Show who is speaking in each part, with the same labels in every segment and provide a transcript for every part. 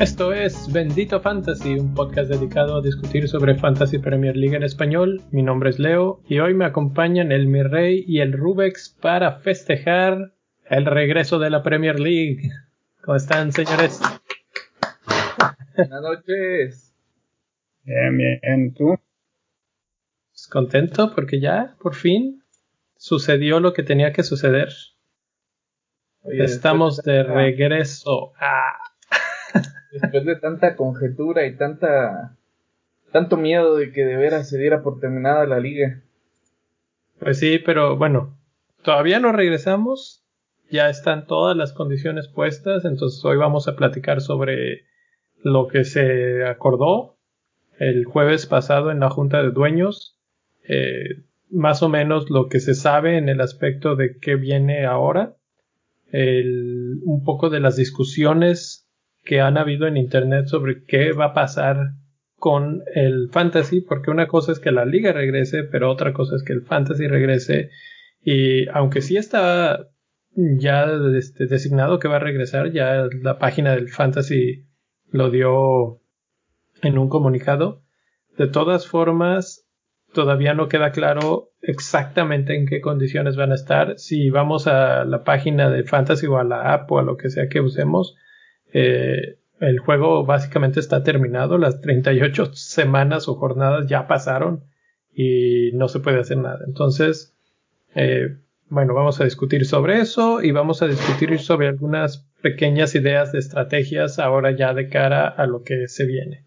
Speaker 1: Esto es Bendito Fantasy, un podcast dedicado a discutir sobre Fantasy Premier League en español. Mi nombre es Leo y hoy me acompañan el Mirrey y el Rubex para festejar el regreso de la Premier League. ¿Cómo están, señores?
Speaker 2: Buenas noches.
Speaker 3: Bien, bien, ¿tú?
Speaker 1: Pues contento porque ya, por fin, sucedió lo que tenía que suceder.
Speaker 2: Oye,
Speaker 1: Estamos de
Speaker 2: tanta-
Speaker 1: regreso. Ah.
Speaker 2: Después de tanta conjetura y tanta tanto miedo de que de veras se diera por terminada la liga.
Speaker 1: Pues sí, pero bueno, todavía no regresamos. Ya están todas las condiciones puestas, entonces hoy vamos a platicar sobre lo que se acordó el jueves pasado en la Junta de Dueños. Eh, más o menos lo que se sabe en el aspecto de qué viene ahora. el- un poco de las discusiones que han habido en Internet sobre qué va a pasar con el fantasy, porque una cosa es que la liga regrese, pero otra cosa es que el fantasy regrese. Y aunque sí está ya este, designado que va a regresar, ya la página del fantasy lo dio en un comunicado. De todas formas, todavía no queda claro exactamente en qué condiciones van a estar. Si vamos a la página de fantasy o a la app o a lo que sea que usemos, eh, el juego básicamente está terminado, las 38 semanas o jornadas ya pasaron y no se puede hacer nada. Entonces, eh, bueno, vamos a discutir sobre eso y vamos a discutir sobre algunas pequeñas ideas de estrategias ahora ya de cara a lo que se viene.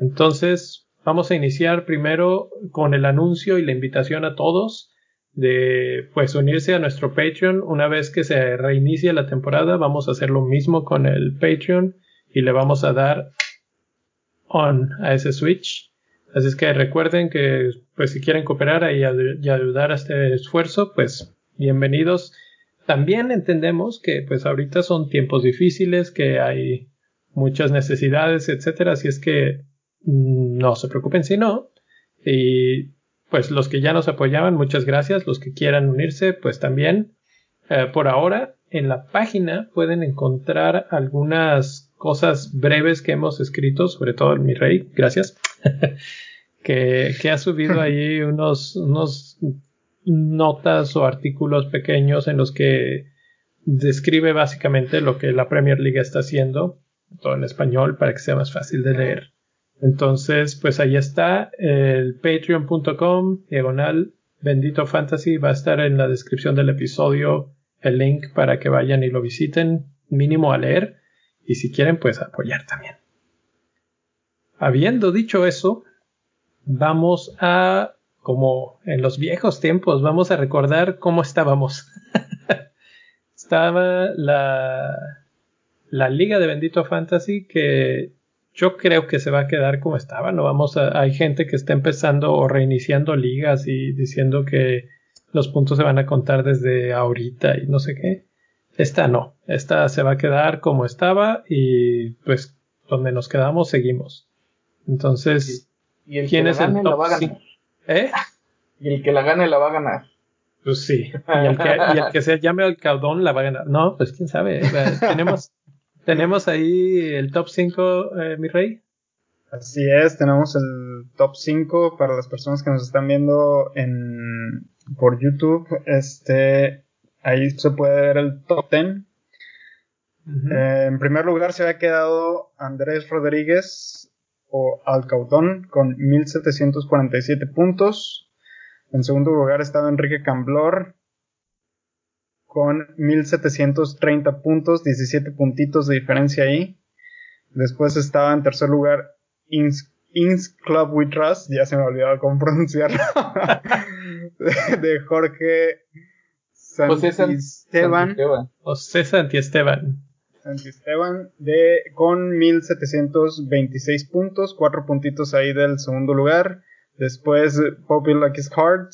Speaker 1: Entonces, vamos a iniciar primero con el anuncio y la invitación a todos de pues unirse a nuestro Patreon. Una vez que se reinicie la temporada vamos a hacer lo mismo con el Patreon y le vamos a dar on a ese switch. Así es que recuerden que pues si quieren cooperar y, y ayudar a este esfuerzo pues bienvenidos. También entendemos que pues ahorita son tiempos difíciles que hay muchas necesidades etcétera. Así es que no se preocupen si no y pues los que ya nos apoyaban, muchas gracias. Los que quieran unirse, pues también. Eh, por ahora, en la página pueden encontrar algunas cosas breves que hemos escrito, sobre todo en mi rey, gracias. que, que ha subido ahí unos, unos notas o artículos pequeños en los que describe básicamente lo que la Premier League está haciendo, todo en español para que sea más fácil de leer. Entonces, pues ahí está el patreon.com diagonal bendito fantasy va a estar en la descripción del episodio el link para que vayan y lo visiten mínimo a leer y si quieren pues apoyar también. Habiendo dicho eso, vamos a como en los viejos tiempos, vamos a recordar cómo estábamos. Estaba la la liga de bendito fantasy que yo creo que se va a quedar como estaba. No vamos a, hay gente que está empezando o reiniciando ligas y diciendo que los puntos se van a contar desde ahorita y no sé qué. Esta no, esta se va a quedar como estaba y pues donde nos quedamos seguimos. Entonces,
Speaker 2: Y el
Speaker 1: ¿quién
Speaker 2: que
Speaker 1: es
Speaker 2: la
Speaker 1: el
Speaker 2: gane la
Speaker 1: top
Speaker 2: va a ganar.
Speaker 1: ¿Eh?
Speaker 2: Y el que la gane la va a ganar.
Speaker 1: Pues sí. Y el que, y el que se llame Alcaudón la va a ganar. No, pues quién sabe. Tenemos, tenemos ahí el top 5, mi rey.
Speaker 3: Así es, tenemos el top 5 para las personas que nos están viendo en por YouTube. Este, ahí se puede ver el top 10.
Speaker 1: Ujú.
Speaker 3: Eh, en primer lugar se había quedado Andrés Rodríguez o Alcaudón con 1747 puntos. En segundo lugar estaba Enrique Camblor con 1730 puntos, 17 puntitos de diferencia ahí. Después estaba en tercer lugar Ins, Ins Club We Trust, ya se me olvidaba cómo pronunciarlo, de, de Jorge
Speaker 2: José San-
Speaker 3: Santisteban.
Speaker 2: Santisteban.
Speaker 1: José Santiesteban.
Speaker 3: Santisteban de, con 1726 puntos, 4 puntitos ahí del segundo lugar. Después Poppy Lucky's Heart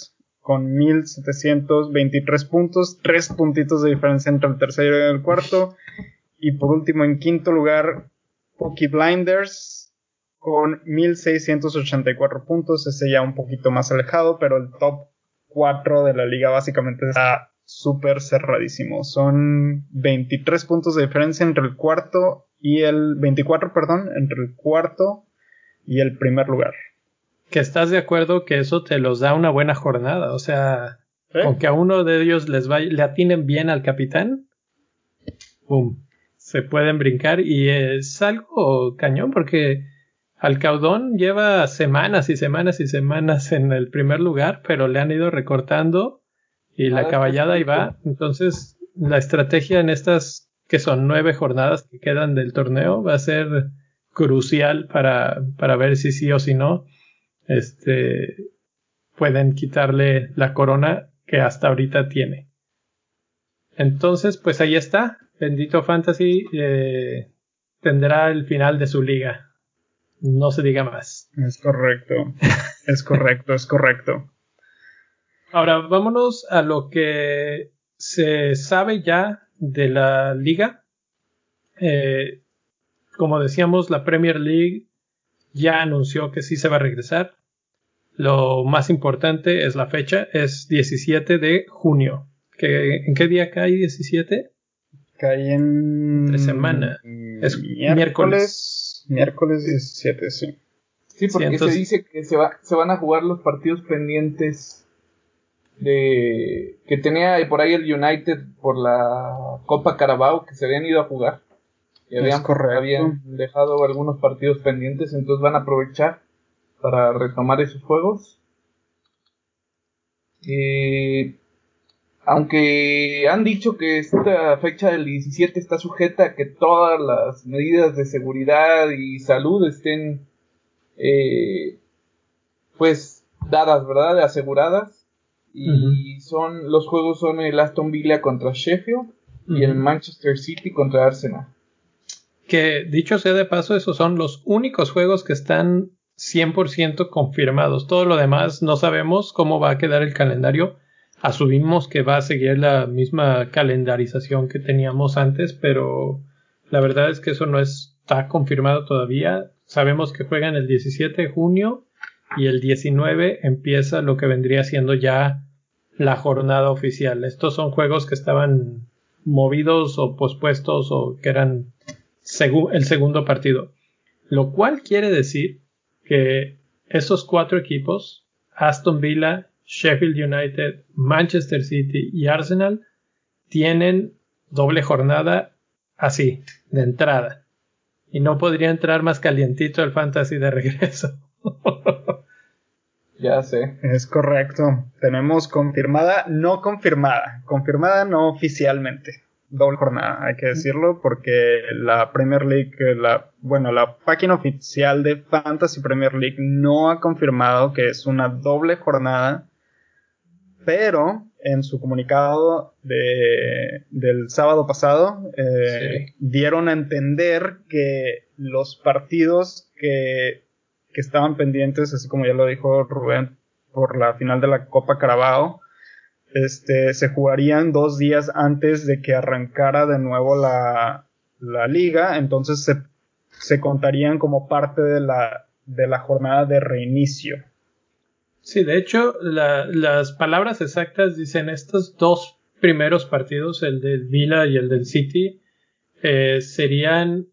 Speaker 3: con 1723 puntos, 3 puntitos de diferencia entre el tercero y el cuarto. Y por último, en quinto lugar, Pokey Blinders con 1684 puntos, ese ya un poquito más alejado, pero el top 4 de la liga básicamente está súper cerradísimo. Son 23 puntos de diferencia entre el cuarto y el 24, perdón, entre el cuarto y el primer lugar.
Speaker 1: Que estás de acuerdo que eso te los da una buena jornada, o sea, con que a uno de ellos les vaya, le atinen bien al capitán, ¡pum! Se pueden brincar y es algo cañón porque Alcaudón lleva semanas y semanas y semanas en el primer lugar, pero le han ido recortando y la caballada ahí va. Entonces, la estrategia en estas que son nueve jornadas que quedan del torneo va a ser crucial para, para ver si sí o si no este, pueden quitarle la corona que hasta ahorita tiene. Entonces, pues ahí está. Bendito Fantasy eh, tendrá el final de su liga. No se diga más.
Speaker 3: Es correcto. es correcto, es correcto.
Speaker 1: Ahora, vámonos a lo que se sabe ya de la liga. Eh, como decíamos, la Premier League ya anunció que sí se va a regresar. Lo más importante es la fecha, es 17 de junio. ¿En qué día cae 17?
Speaker 3: Cae en...
Speaker 1: Entre semana. Es miércoles.
Speaker 3: Miércoles 17, sí.
Speaker 2: Sí, porque se dice que se, va, se van a jugar los partidos pendientes de que tenía por ahí el United por la Copa Carabao que se habían ido a jugar y habían, habían dejado algunos partidos pendientes, entonces van a aprovechar para retomar esos juegos. aunque han dicho que esta fecha del 17 está sujeta a que todas las medidas de seguridad y salud estén eh, pues dadas, ¿verdad? Aseguradas. Y son los juegos son el Aston Villa contra Sheffield y el Manchester City contra Arsenal.
Speaker 1: Que dicho sea de paso, esos son los únicos juegos que están 100% confirmados. Todo lo demás no sabemos cómo va a quedar el calendario. Asumimos que va a seguir la misma calendarización que teníamos antes, pero la verdad es que eso no está confirmado todavía. Sabemos que juegan el 17 de junio y el 19 empieza lo que vendría siendo ya la jornada oficial. Estos son juegos que estaban movidos o pospuestos o que eran el segundo partido. Lo cual quiere decir que esos cuatro equipos, Aston Villa, Sheffield United, Manchester City y Arsenal, tienen doble jornada así, de entrada. Y no podría entrar más calientito el fantasy de regreso.
Speaker 2: ya sé.
Speaker 3: Es correcto. Tenemos confirmada, no confirmada. Confirmada no oficialmente doble jornada, hay que decirlo, porque la Premier League, eh, la, bueno, la página oficial de Fantasy Premier League no ha confirmado que es una doble jornada, pero en su comunicado de, del sábado pasado eh, dieron a entender que los partidos que, que estaban pendientes, así como ya lo dijo Rubén, por la final de la Copa Carabao, este, se jugarían dos días antes de que arrancara de nuevo la, la liga, entonces se, se, contarían como parte de la, de la jornada de reinicio.
Speaker 1: Sí, de hecho, la, las palabras exactas dicen estos dos primeros partidos, el del Villa y el del City, eh, serían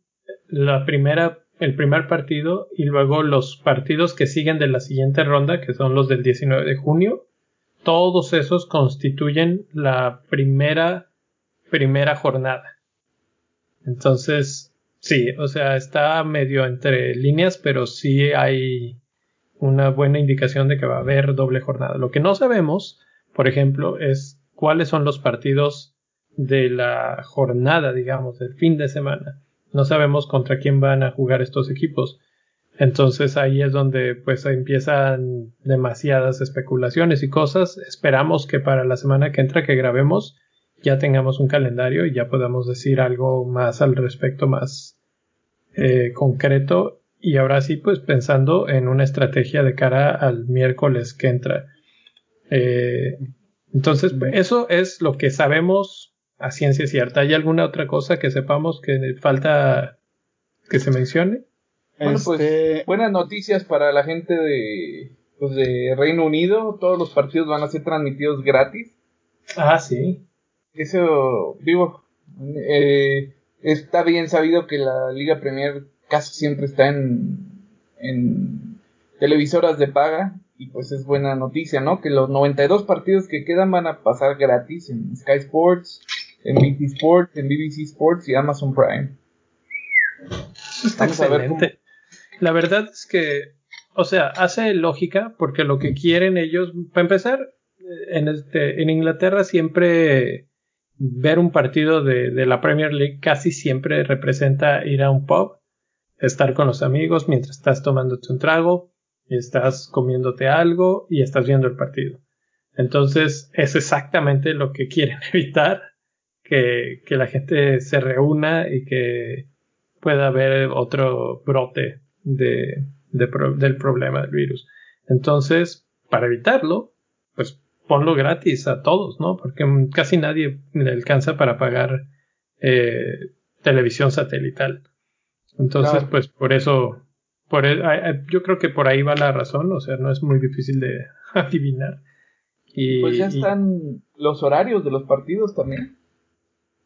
Speaker 1: la primera, el primer partido y luego los partidos que siguen de la siguiente ronda, que son los del 19 de junio, todos esos constituyen la primera, primera jornada. Entonces, sí, o sea, está medio entre líneas, pero sí hay una buena indicación de que va a haber doble jornada. Lo que no sabemos, por ejemplo, es cuáles son los partidos de la jornada, digamos, del fin de semana. No sabemos contra quién van a jugar estos equipos. Entonces ahí es donde pues empiezan demasiadas especulaciones y cosas. Esperamos que para la semana que entra que grabemos ya tengamos un calendario y ya podamos decir algo más al respecto, más eh, concreto. Y ahora sí, pues pensando en una estrategia de cara al miércoles que entra. Eh, entonces, eso es lo que sabemos a ciencia cierta. ¿Hay alguna otra cosa que sepamos que falta que se mencione?
Speaker 2: Bueno, pues
Speaker 3: Este-
Speaker 2: buenas noticias para la gente de, pues, de Reino Unido. Todos los partidos van a ser transmitidos gratis.
Speaker 1: Ah, sí.
Speaker 2: Eso, digo, eh, está bien sabido que la Liga Premier casi siempre está en, en televisoras de paga. Y pues es buena noticia, ¿no? Que los 92 partidos que quedan van a pasar gratis en Sky Sports, en BT Sports, en BBC Sports y Amazon Prime.
Speaker 1: Eso está
Speaker 2: Vamos a ver
Speaker 1: excelente. La verdad es que, o sea, hace lógica porque lo que quieren ellos, para empezar, eh, en, este, en Inglaterra siempre ver un partido de, la Premier League casi siempre representa ir a un pub, estar con los amigos mientras estás tomándote un trago, estás comiéndote algo y estás viendo el partido. Entonces es exactamente lo que quieren evitar, que, que la gente se reúna y que pueda haber otro brote de, de pro- del problema del virus. Entonces, para evitarlo, pues ponlo gratis a todos, ¿no? Porque mm, casi nadie le alcanza para pagar eh, televisión satelital. Entonces,
Speaker 2: Claro.
Speaker 1: pues por eso, por e- a- a- yo creo que por ahí va la razón, o sea, no es muy difícil de adivinar. Y,
Speaker 2: Pues ya
Speaker 1: y-
Speaker 2: están los horarios de los partidos también.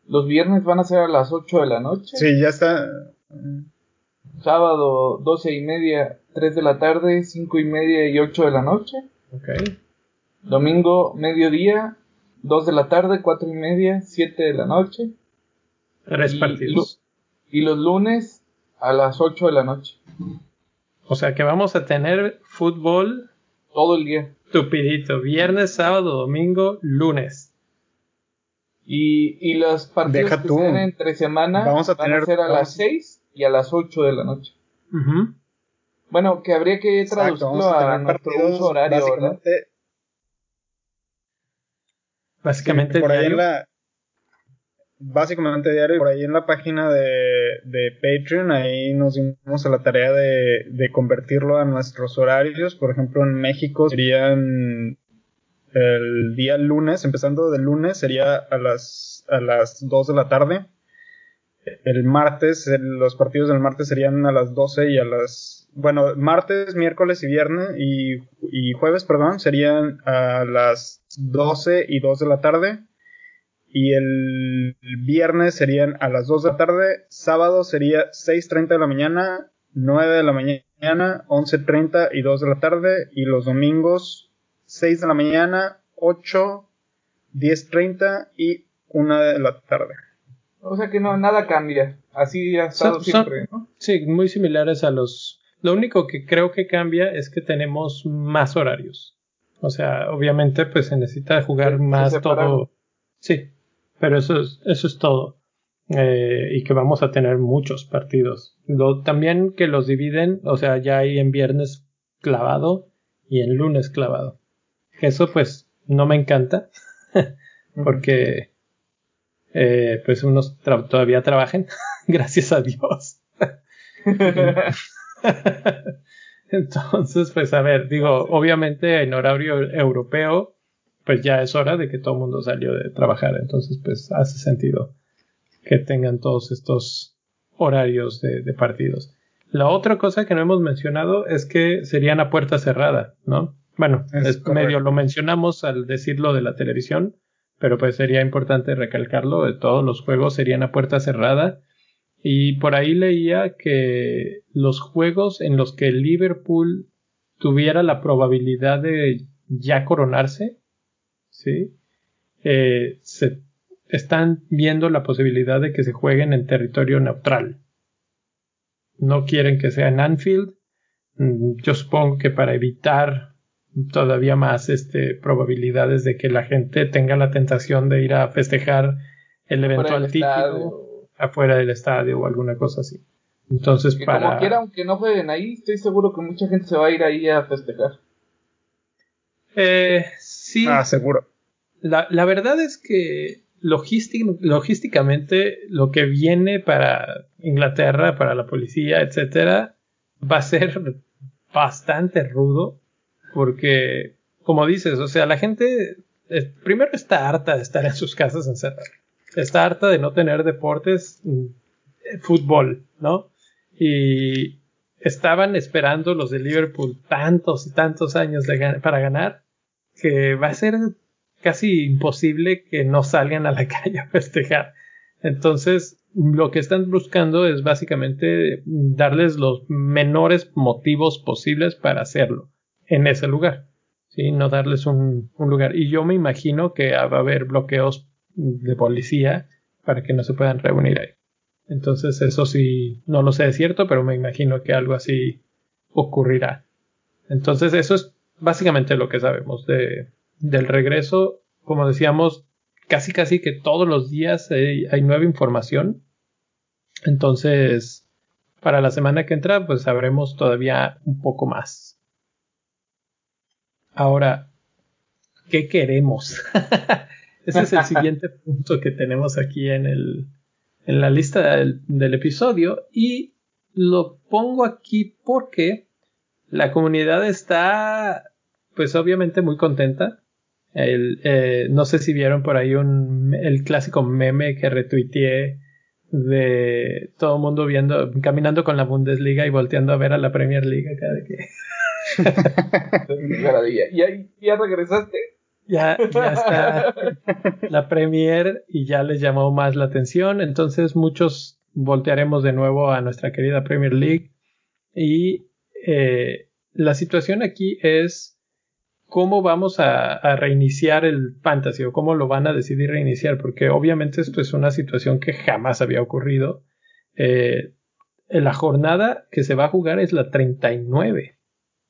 Speaker 2: Los viernes van a ser a las 8 de la noche.
Speaker 3: Sí, ya está.
Speaker 2: Sábado 12 y media, 3 de la tarde, 5 y media y 8 de la noche.
Speaker 1: ok.
Speaker 2: Domingo mediodía, 2 de la tarde, 4 y media, 7 de la noche.
Speaker 1: Tres
Speaker 2: Y-
Speaker 1: partidos.
Speaker 2: Y los lunes a las 8 de la noche.
Speaker 1: O sea que vamos a tener fútbol
Speaker 2: Todo el día.
Speaker 1: Estupidito. Viernes, sábado, domingo, lunes.
Speaker 2: Y, y los partidos
Speaker 3: Deja
Speaker 2: que
Speaker 3: tú.
Speaker 2: sean entre semana
Speaker 3: Vamos a
Speaker 2: van
Speaker 3: tener-
Speaker 2: a ser a
Speaker 3: vamos-
Speaker 2: las 6 y a las 8 de la noche. Bueno, que habría que
Speaker 3: Exacto,
Speaker 2: traducirlo
Speaker 3: vamos a
Speaker 2: a, nuestro uso horario, ¿verdad?
Speaker 3: básicamente,
Speaker 1: Básicamente
Speaker 3: por ahí en la básicamente diario por ahí en la página de, de Patreon ahí nos dimos a la tarea de, de convertirlo a nuestros horarios. Por ejemplo en México serían el día lunes empezando del lunes sería a las a las 2 de la tarde el martes el- los partidos del martes serían a las 12 y a las bueno martes miércoles y viernes y, y jueves perdón serían a las 12 y 2 de la tarde y el viernes serían a las 2 de la tarde, sábado sería 6.30 de la mañana, 9 de la mañana, 11.30 y 2 de la tarde, y los domingos 6 de la mañana, 8, 10.30 y 1 de la tarde.
Speaker 2: O sea que no, nada cambia. Así ha estado
Speaker 1: Son- son-
Speaker 2: siempre, ¿no?
Speaker 1: Sí, muy similares a los. Lo único que creo que cambia es que tenemos más horarios. O sea, obviamente, pues se necesita jugar más todo. Sí, pero eso es, eso es todo. Eh, y que vamos a tener muchos partidos. Lo, también que los dividen, o sea, ya hay en viernes clavado y en lunes clavado. Eso, pues, no me encanta. porque eh, pues unos tra- todavía trabajen, gracias a Dios. Entonces, pues a ver, digo, obviamente en horario europeo, pues ya es hora de que todo el mundo salió de trabajar, entonces pues hace sentido que tengan todos estos horarios de, de partidos. La otra cosa que no hemos mencionado es que serían a puerta cerrada, ¿no? Bueno,
Speaker 3: Es
Speaker 1: medio lo mencionamos al decirlo de la televisión, pero pues sería importante recalcarlo, de todos los juegos serían a puerta cerrada. Y por ahí leía que los juegos en los que Liverpool tuviera la probabilidad de ya coronarse, ¿sí? Eh, se están viendo la posibilidad de que se jueguen en territorio neutral. No quieren que sea en Anfield. Mm, Yo supongo que para evitar todavía más este, probabilidades de que la gente tenga la tentación de ir a festejar el eventual título
Speaker 2: estadio.
Speaker 1: afuera del estadio o alguna cosa así. Entonces,
Speaker 2: Que
Speaker 1: para.
Speaker 2: como quiera, aunque no jueguen ahí, estoy seguro que mucha gente se va a ir ahí a festejar.
Speaker 1: Eh, sí,
Speaker 3: Ah, seguro.
Speaker 1: la, la verdad es que logístic- logísticamente lo que viene para Inglaterra, para la policía, etcétera, va a ser bastante rudo porque, como dices, o sea, la gente primero está harta de estar en sus casas encerradas, está harta de no tener deportes, mm, eh, fútbol, ¿no? Y estaban esperando los de Liverpool tantos y tantos años para ganar que va a ser casi imposible que no salgan a la calle a festejar. Entonces, lo que están buscando es básicamente darles los menores motivos posibles para hacerlo en ese lugar. ¿sí? No darles un, un lugar. Y yo me imagino que va a haber bloqueos de policía para que no se puedan reunir ahí. Entonces, eso sí, no lo sé de cierto, pero me imagino que algo así ocurrirá. Entonces, eso es básicamente lo que sabemos de, del regreso. Como decíamos, casi casi que todos los días hay, nueva información. Entonces, para la semana que entra, pues sabremos todavía un poco más. Ahora, ¿qué queremos? Ese es el siguiente punto que tenemos aquí en, el, en la lista del, del, episodio y lo pongo aquí porque la comunidad está pues obviamente muy contenta el, eh, no sé si vieron por ahí un, el clásico meme que retuiteé de todo el mundo viendo, caminando con la Bundesliga y volteando a ver a la Premier League cada que.
Speaker 2: ¿Y ¿Ya regresaste?
Speaker 1: Ya, ya está la Premier y ya les llamó más la atención. Entonces muchos voltearemos de nuevo a nuestra querida Premier League. Y eh, la situación aquí es cómo vamos a, reiniciar el fantasy o cómo lo van a decidir reiniciar, porque obviamente esto es una situación que jamás había ocurrido. Eh, la jornada que se va a jugar es la 39,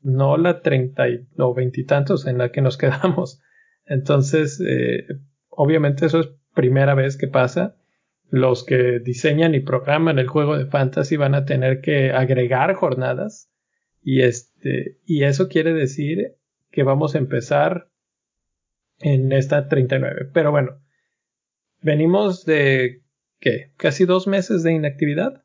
Speaker 1: no la 30 o veintitantos en la que nos quedamos. Entonces, eh, obviamente eso es primera vez que pasa. Los que diseñan y programan el juego de fantasy van a tener que agregar jornadas y este y eso quiere decir que vamos a empezar en esta 39. Pero bueno, venimos de ¿qué? Casi dos meses de inactividad.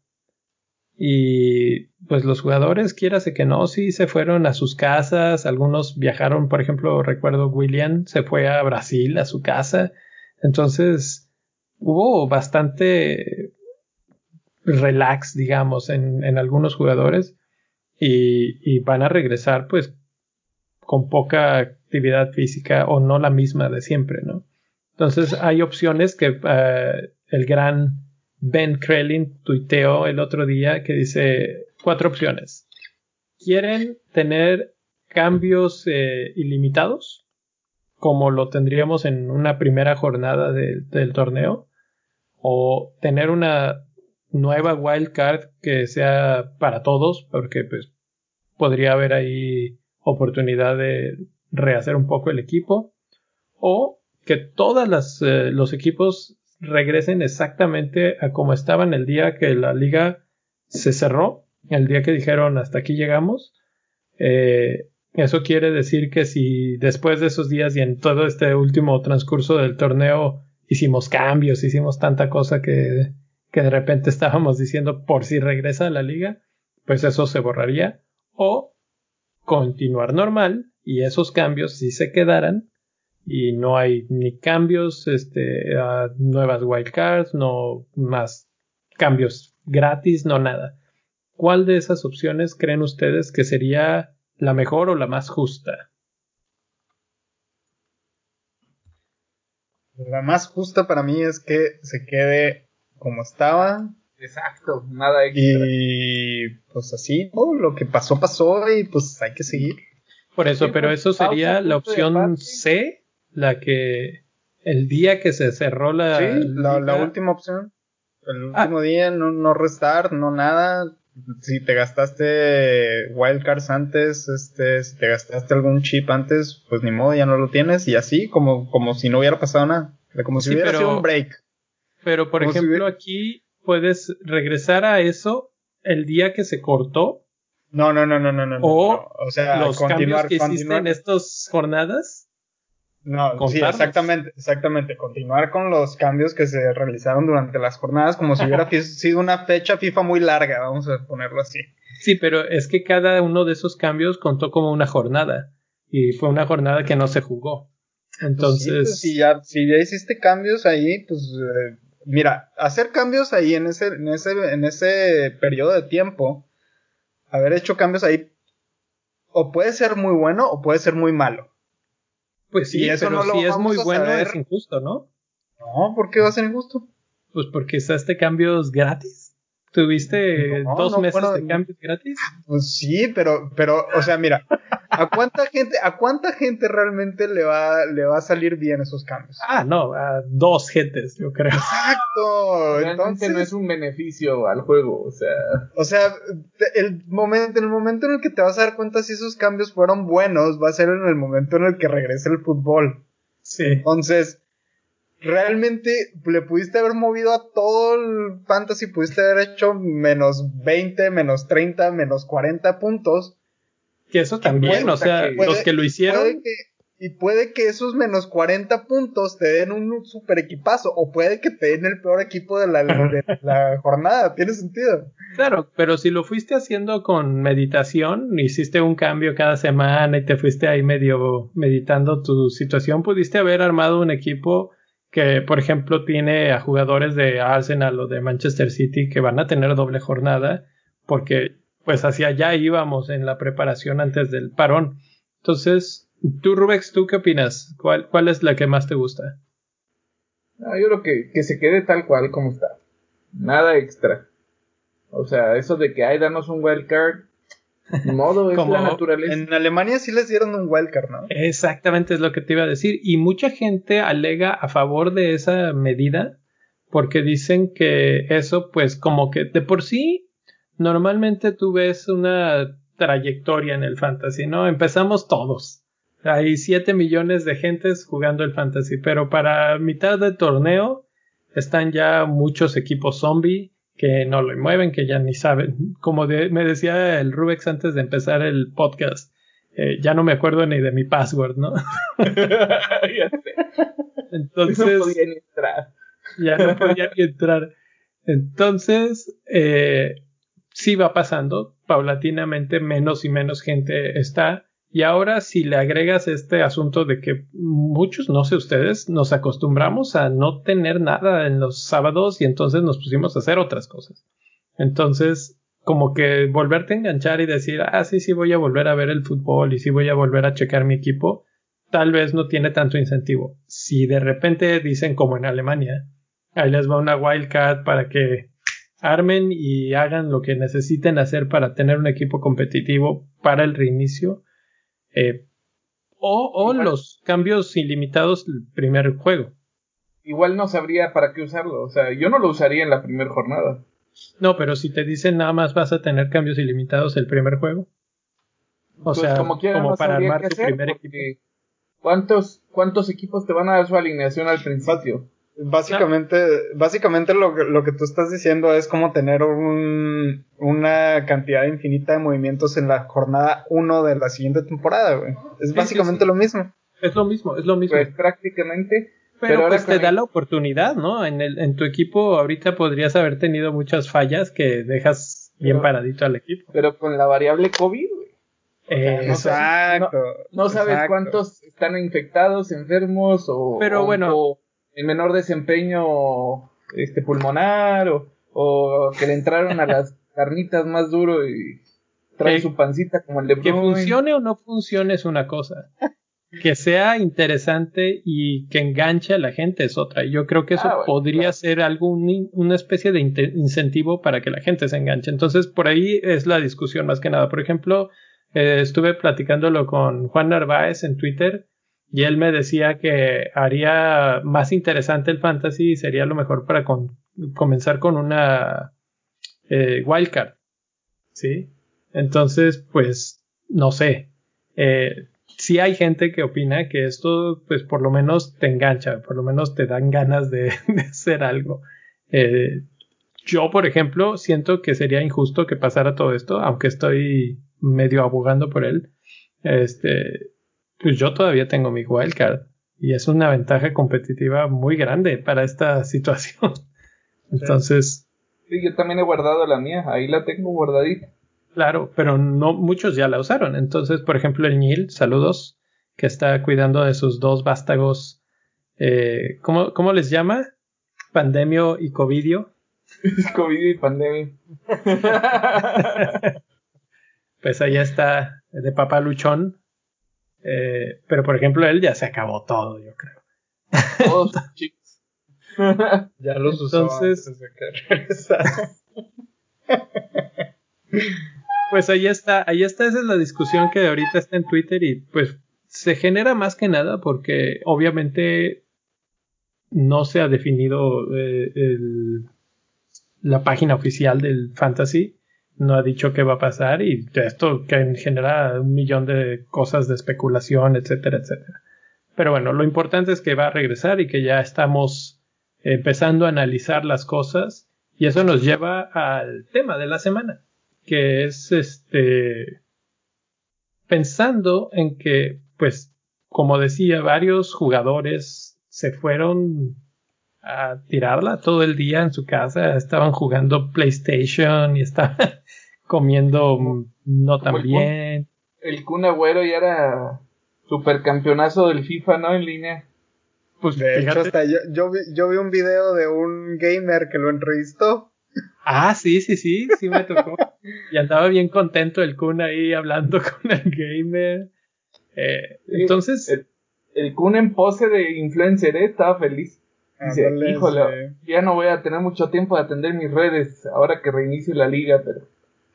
Speaker 1: Y pues los jugadores, quiérase que no, sí se fueron a sus casas. Algunos viajaron, por ejemplo, recuerdo William se fue a Brasil, a su casa. Entonces hubo bastante relax, digamos, en, en algunos jugadores. Y, y, van a regresar pues con poca actividad física o no la misma de siempre, ¿no? Entonces hay opciones que eh, el gran Ben Krellin tuiteó el otro día que dice cuatro opciones. ¿Quieren tener cambios eh, ilimitados? Como lo tendríamos en una primera jornada del torneo. O tener una nueva wildcard que sea para todos, porque pues podría haber ahí oportunidad de rehacer un poco el equipo o que todos eh, los equipos regresen exactamente a como estaban el día que la liga se cerró, el día que dijeron hasta aquí llegamos. Eh, eso quiere decir que si después de esos días y en todo este último transcurso del torneo hicimos cambios, hicimos tanta cosa que, que de repente estábamos diciendo por si regresa a la liga, pues eso se borraría. O continuar normal y esos cambios si se quedaran y no hay ni cambios, este, nuevas wildcards, no más cambios gratis, no nada. ¿Cuál de esas opciones creen ustedes que sería la mejor o la más justa?
Speaker 3: La más justa para mí es que se quede como estaba,
Speaker 2: Exacto, nada
Speaker 3: extra. Y pues así, lo que pasó, pasó y pues hay que seguir.
Speaker 1: Por eso, pero pues, eso sería la opción C, la que el día que se cerró la.
Speaker 3: Sí, la, última opción. El ah. último día, no, no restar, no nada. Si te gastaste wildcards antes, este, si te gastaste algún chip antes, pues ni modo, ya no lo tienes. Y así, como, como si no hubiera pasado nada. Como si hubiera sido un break.
Speaker 1: Pero, por ejemplo, aquí puedes regresar a eso el día que se cortó.
Speaker 3: No, no, no, no, no, no.
Speaker 1: O, o sea, los cambios que hiciste en estas jornadas.
Speaker 3: No, sí, exactamente, exactamente. Continuar con los cambios que se realizaron durante las jornadas como si hubiera sido una fecha FIFA muy larga, vamos a ponerlo así.
Speaker 1: Sí, pero es que cada uno de esos cambios contó como una jornada y fue una jornada que no se jugó. Entonces, pues
Speaker 3: si ya si ya hiciste cambios ahí, pues eh, mira, hacer cambios ahí en ese, en ese, en ese periodo de tiempo haber hecho cambios ahí o puede ser muy bueno o puede ser muy malo.
Speaker 1: Pues sí, eso pero si es muy bueno es injusto, ¿no?
Speaker 3: No, ¿por qué va a ser injusto?
Speaker 1: Pues porque este cambios gratis. ¿Tuviste dos meses de cambios gratis?
Speaker 3: Pues sí, pero, pero, o sea, mira, ¿a cuánta gente, a cuánta gente realmente le va, le va a salir bien esos cambios?
Speaker 1: Ah, no, a dos gentes, yo creo.
Speaker 3: Exacto.
Speaker 2: Realmente no es un beneficio al juego, o sea.
Speaker 3: O sea, el momento, en el momento en el que te vas a dar cuenta si esos cambios fueron buenos, va a ser en el momento en el que regrese el fútbol.
Speaker 1: Sí.
Speaker 3: Entonces, realmente le pudiste haber movido a todo el fantasy, pudiste haber hecho menos 20, menos 30, menos 40 puntos.
Speaker 1: Que eso también, o sea, los que lo hicieron.
Speaker 3: y puede que esos menos 40 puntos te den un super equipazo, o puede que te den el peor equipo de la, de la jornada, tiene sentido.
Speaker 1: Claro, pero si lo fuiste haciendo con meditación, hiciste un cambio cada semana y te fuiste ahí medio meditando tu situación, pudiste haber armado un equipo que por ejemplo tiene a jugadores de Arsenal o de Manchester City que van a tener doble jornada porque pues hacia allá íbamos en la preparación antes del parón. Entonces, tú Rubex, ¿tú qué opinas? ¿Cuál, cuál es la que más te gusta?
Speaker 2: Ah, yo creo que, que se quede tal cual como está. Nada extra. O sea, eso de que hay danos un wildcard, modo, es la naturaleza.
Speaker 3: En Alemania sí les dieron un wildcard, ¿no?
Speaker 1: Exactamente es lo que te iba a decir. Y mucha gente alega a favor de esa medida porque dicen que eso, pues, como que de por sí, normalmente tú ves una trayectoria en el fantasy, ¿no? Empezamos todos. Hay 7 millones de gentes jugando el fantasy, pero para mitad de torneo están ya muchos equipos zombie que no lo mueven, que ya ni saben. Como me decía el Rubex antes de empezar el podcast, eh, ya no me acuerdo ni de mi password, ¿no? Entonces.
Speaker 2: No podía ni entrar.
Speaker 1: Ya no podía ni entrar. Entonces, eh, sí va pasando. Paulatinamente menos y menos gente está. Y ahora si le agregas este asunto de que muchos, no sé ustedes, nos acostumbramos a no tener nada en los sábados y entonces nos pusimos a hacer otras cosas. Entonces, como que volverte a enganchar y decir, ah, sí, sí voy a volver a ver el fútbol y sí voy a volver a checar mi equipo, tal vez no tiene tanto incentivo. Si de repente dicen como en Alemania, ahí les va una wildcard para que armen y hagan lo que necesiten hacer para tener un equipo competitivo para el reinicio, eh, o, los cambios ilimitados el primer juego.
Speaker 2: Igual no sabría para qué usarlo. O sea, yo no lo usaría en la primera jornada.
Speaker 1: No, pero si te dicen nada más vas a tener cambios ilimitados el primer juego. O pues sea, como, para armar tu primer equipo.
Speaker 2: ¿Cuántos, ¿Cuántos equipos te van a dar su alineación al principio?
Speaker 3: Básicamente, básicamente lo, lo, que tú estás diciendo es como tener un, una cantidad infinita de movimientos en la jornada 1 de la siguiente temporada, güey. Es básicamente lo mismo.
Speaker 1: Es lo mismo, es lo mismo.
Speaker 2: Pues prácticamente.
Speaker 1: Pero, pues te da la oportunidad, ¿no? En, el, en tu equipo ahorita podrías haber tenido muchas fallas que dejas bien paradito al equipo.
Speaker 2: Pero con la variable COVID, güey.
Speaker 3: exacto.
Speaker 2: No, sabes cuántos están infectados, enfermos o...
Speaker 1: Pero bueno
Speaker 2: el menor desempeño este pulmonar o, o que le entraron a las carnitas más duro y trae su pancita como el de
Speaker 1: Que funcione o no funcione es una cosa. que sea interesante y que enganche a la gente es otra. Yo creo que eso ah, podría ser algún, una especie de incentivo para que la gente se enganche. Entonces, por ahí es la discusión más que nada. Por ejemplo, eh, estuve platicándolo con Juan Narváez en Twitter y él me decía que haría más interesante el fantasy y sería lo mejor para comenzar con una eh, wildcard. ¿Sí? Entonces, pues, no sé. Eh, sí hay gente que opina que esto, pues, por lo menos te engancha, por lo menos te dan ganas de, hacer algo. Eh, yo, por ejemplo, siento que sería injusto que pasara todo esto, aunque estoy medio abogando por él. Este, pues yo todavía tengo mi wildcard y es una ventaja competitiva muy grande para esta situación. Entonces.
Speaker 2: Sí, yo también he guardado la mía, ahí la tengo guardadita.
Speaker 1: Claro, pero no muchos ya la usaron. Entonces, por ejemplo, el Nil, saludos, que está cuidando de sus dos vástagos. Eh, ¿cómo, ¿Cómo les llama? Pandemio y Covidio.
Speaker 2: Covidio y pandemia.
Speaker 1: pues ahí está de papá luchón. Eh, pero por ejemplo, él ya se acabó todo, yo creo.
Speaker 2: Todos chicos.
Speaker 3: ya los usó
Speaker 1: Entonces-
Speaker 3: antes de que.
Speaker 1: Pues ahí está, ahí está, esa es la discusión que ahorita está en Twitter y pues se genera más que nada porque obviamente no se ha definido eh, el- la página oficial del fantasy, no ha dicho qué va a pasar y esto que genera un millón de cosas de especulación, etcétera, etcétera. Pero bueno, lo importante es que va a regresar y que ya estamos empezando a analizar las cosas y eso nos lleva al tema de la semana que es este pensando en que pues como decía varios jugadores se fueron a tirarla todo el día en su casa estaban jugando PlayStation y estaban comiendo no tan
Speaker 2: el
Speaker 1: bien
Speaker 2: El Kun Agüero ya era supercampeonazo del FIFA, ¿no? En línea.
Speaker 1: pues
Speaker 3: De hecho,
Speaker 1: fíjate
Speaker 3: hasta yo, yo, vi, yo vi un video de un gamer que lo entrevistó.
Speaker 1: ah sí sí sí sí me tocó y andaba bien contento el Kun ahí hablando con el gamer Eh,
Speaker 2: Sí,
Speaker 1: entonces
Speaker 2: El, el Kun en pose de influencer, ¿eh? Estaba feliz. Dice, híjole, ya no voy a tener mucho tiempo de atender mis redes ahora que reinicie la liga, pero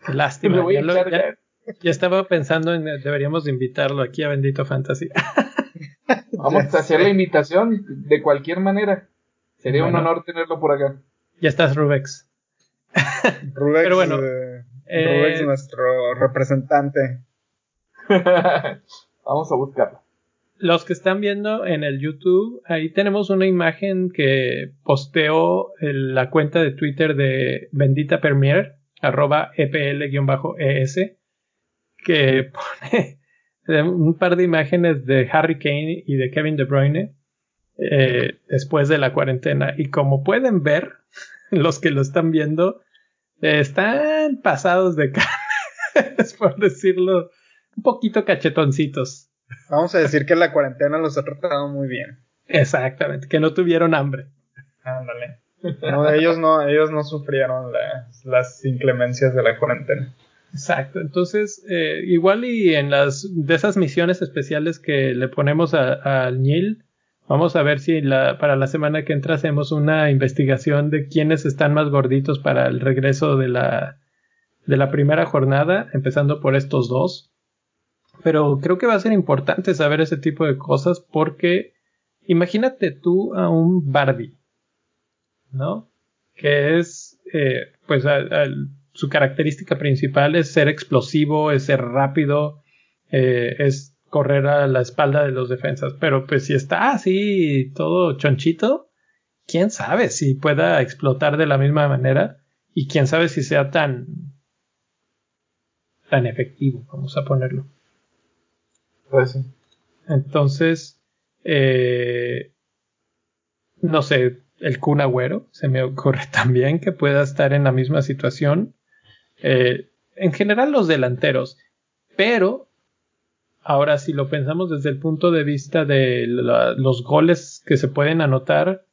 Speaker 1: lástima
Speaker 2: me voy a
Speaker 1: ya lo-
Speaker 2: echar
Speaker 1: ya-
Speaker 2: ya-
Speaker 1: Ya estaba pensando en deberíamos de invitarlo aquí a Bendito Fantasy.
Speaker 2: Vamos a hacer la invitación de cualquier manera. Sería un honor tenerlo por acá.
Speaker 1: ya estás, Rubex.
Speaker 3: Rubex,
Speaker 1: Pero bueno,
Speaker 3: eh,
Speaker 1: eh,
Speaker 3: Rubex, nuestro representante.
Speaker 2: Vamos a buscarlo.
Speaker 1: Los que están viendo en el YouTube, ahí tenemos una imagen que posteó la cuenta de Twitter de Bendita Premier, arroba EPL-ES, que pone un par de imágenes de Harry Kane y de Kevin De Bruyne eh, después de la cuarentena. Y como pueden ver, los que lo están viendo, eh, están pasados de carne, por decirlo, un poquito cachetoncitos.
Speaker 3: Vamos a decir que la cuarentena los ha tratado muy bien.
Speaker 1: Exactamente, que no tuvieron hambre.
Speaker 3: Ándale. No, ellos no, ellos no sufrieron las, inclemencias de la cuarentena.
Speaker 1: Exacto, entonces eh, igual y en las de esas misiones especiales que le ponemos al Nil, vamos a ver si la, para la semana que entra hacemos una investigación de quiénes están más gorditos para el regreso de la de la primera jornada, empezando por estos dos. Pero creo que va a ser importante saber ese tipo de cosas porque imagínate tú a un Barbie, ¿no? Que es, eh, pues, su característica principal es ser explosivo, es ser rápido, eh, es correr a la espalda de los defensas. Pero pues si está así todo chonchito, quién sabe si pueda explotar de la misma manera y quién sabe si sea tan tan efectivo, vamos a ponerlo.
Speaker 2: Pues sí.
Speaker 1: Entonces, eh, no sé, el Kun Agüero se me ocurre también que pueda estar en la misma situación. Eh, en general los delanteros, pero ahora si lo pensamos desde el punto de vista de la- los goles que se pueden anotar,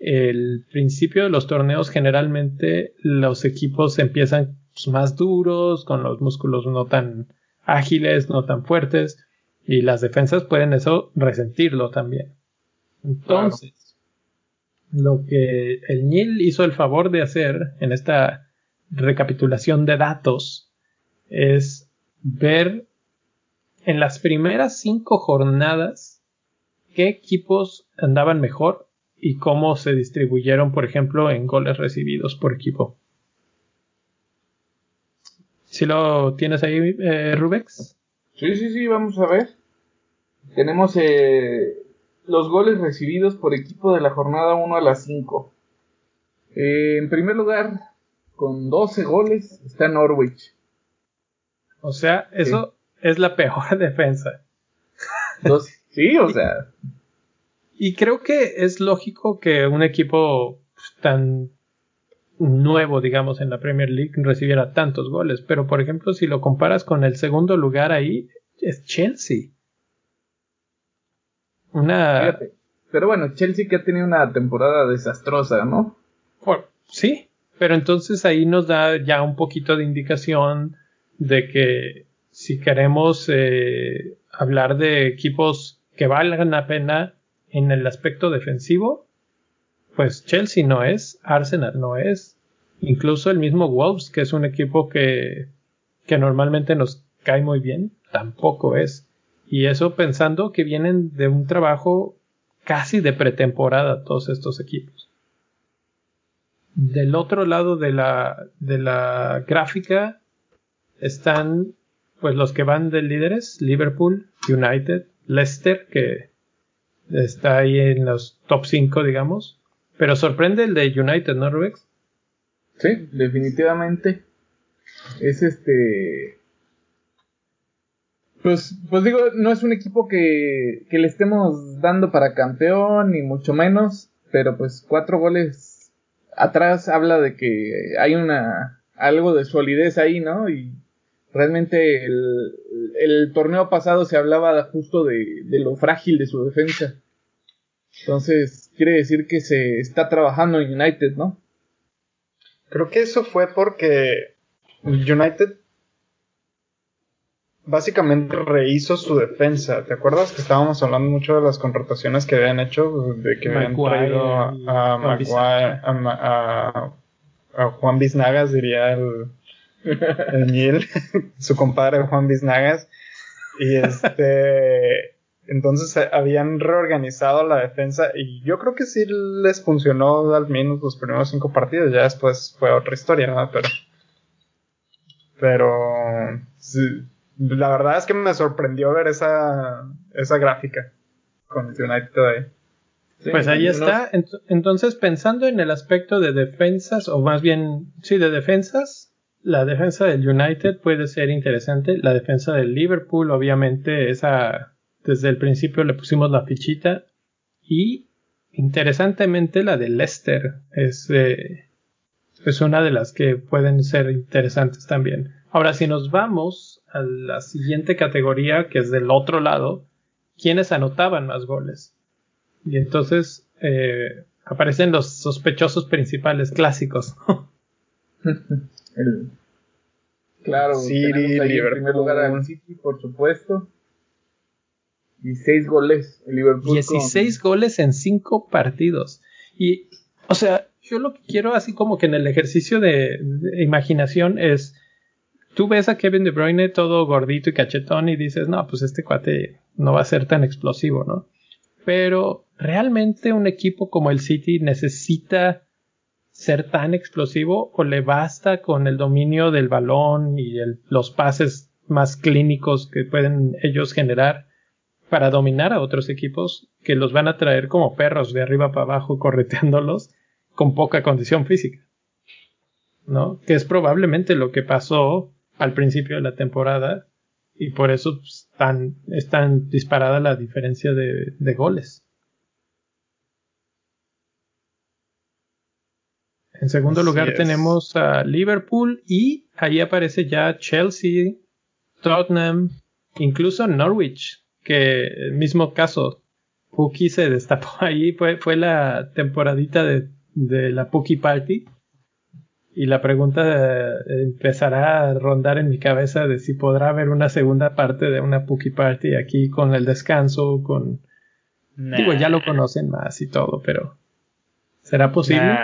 Speaker 1: el principio de los torneos generalmente los equipos empiezan pues, más duros, con los músculos no tan ágiles, no tan fuertes, y las defensas pueden eso resentirlo también. Entonces, lo que el NIL hizo el favor de hacer en esta recapitulación de datos es ver en las primeras cinco jornadas qué equipos andaban mejor y cómo se distribuyeron, por ejemplo, en goles recibidos por equipo. Si lo tienes ahí, eh, Rubex.
Speaker 2: Sí, sí, sí, vamos a ver. Tenemos eh, los goles recibidos por equipo de la jornada 1 a la 5. Eh, en primer lugar, con 12 goles, está Norwich.
Speaker 1: O sea, eso es la peor defensa.
Speaker 2: 12. Sí, o sea,
Speaker 1: Y creo que es lógico que un equipo pues, tan nuevo, digamos, en la Premier League recibiera tantos goles. Pero, por ejemplo, si lo comparas con el segundo lugar ahí, es Chelsea. Una...
Speaker 2: fíjate. Pero bueno, Chelsea que ha tenido una temporada desastrosa, ¿no?
Speaker 1: por- sí, pero entonces ahí nos da ya un poquito de indicación de que si queremos eh, hablar de equipos que valgan la pena en el aspecto defensivo, pues Chelsea no es, Arsenal no es, incluso el mismo Wolves, que es un equipo que, que normalmente nos cae muy bien, tampoco es. Y eso pensando que vienen de un trabajo casi de pretemporada todos estos equipos. Del otro lado de la, de la gráfica están pues los que van de líderes, Liverpool, United, Leicester, que está ahí en los top 5, digamos. Pero sorprende el de United, ¿no, Rubex?
Speaker 2: Sí, definitivamente. Es este. Pues, pues digo, no es un equipo que, que le estemos dando para campeón, ni mucho menos. Pero pues cuatro goles atrás habla de que hay una algo de solidez ahí, ¿no? Y realmente el, torneo pasado se hablaba justo de, lo frágil de su defensa. Entonces, quiere decir que se está trabajando en United, ¿no?
Speaker 3: Creo que eso fue porque United básicamente rehizo su defensa. ¿Te acuerdas que estábamos hablando mucho de las contrataciones que habían hecho? De que habían traído a, a, a, Juan Biznagas, diría el, el Neil, su compadre Juan Biznagas. Y este, entonces eh, habían reorganizado la defensa y yo creo que sí les funcionó al menos los primeros cinco partidos, ya después fue otra historia, ¿no? Pero, pero la verdad es que me sorprendió ver esa, esa gráfica con United ahí.
Speaker 1: pues ahí está. Entonces, pensando en el aspecto de defensas, o más bien, sí, de defensas, la defensa del United puede ser interesante. La defensa del Liverpool, obviamente, esa desde el principio le pusimos la fichita. Y interesantemente, la de Leicester es, eh, es una de las que pueden ser interesantes también. Ahora, si nos vamos a la siguiente categoría, que es del otro lado, ¿quiénes anotaban más goles? Y entonces eh, aparecen los sospechosos principales clásicos.
Speaker 2: El, claro, City, en primer lugar al City, por supuesto. 16 goles el Liverpool.
Speaker 1: 16 goles en 5 partidos. Y, o sea, yo lo que quiero así como que en el ejercicio de, imaginación es, tú ves a Kevin De Bruyne todo gordito y cachetón y dices, no, pues este cuate no va a ser tan explosivo, ¿no? Pero realmente un equipo como el City necesita ser tan explosivo o le basta con el dominio del balón y los pases más clínicos que pueden ellos generar para dominar a otros equipos que los van a traer como perros de arriba para abajo correteándolos con poca condición física. ¿No? Que es probablemente lo que pasó al principio de la temporada y por eso están, es tan disparada la diferencia de goles. En segundo lugar tenemos a Liverpool y ahí aparece ya Chelsea, Tottenham, incluso Norwich, que el mismo caso, Puki se destapó ahí, fue, fue la temporadita de, la Puki Party. Y la pregunta eh, empezará a rondar en mi cabeza de si podrá haber una segunda parte de una Puki Party aquí con el descanso, con... Digo, ya lo conocen más y todo, pero ¿será posible?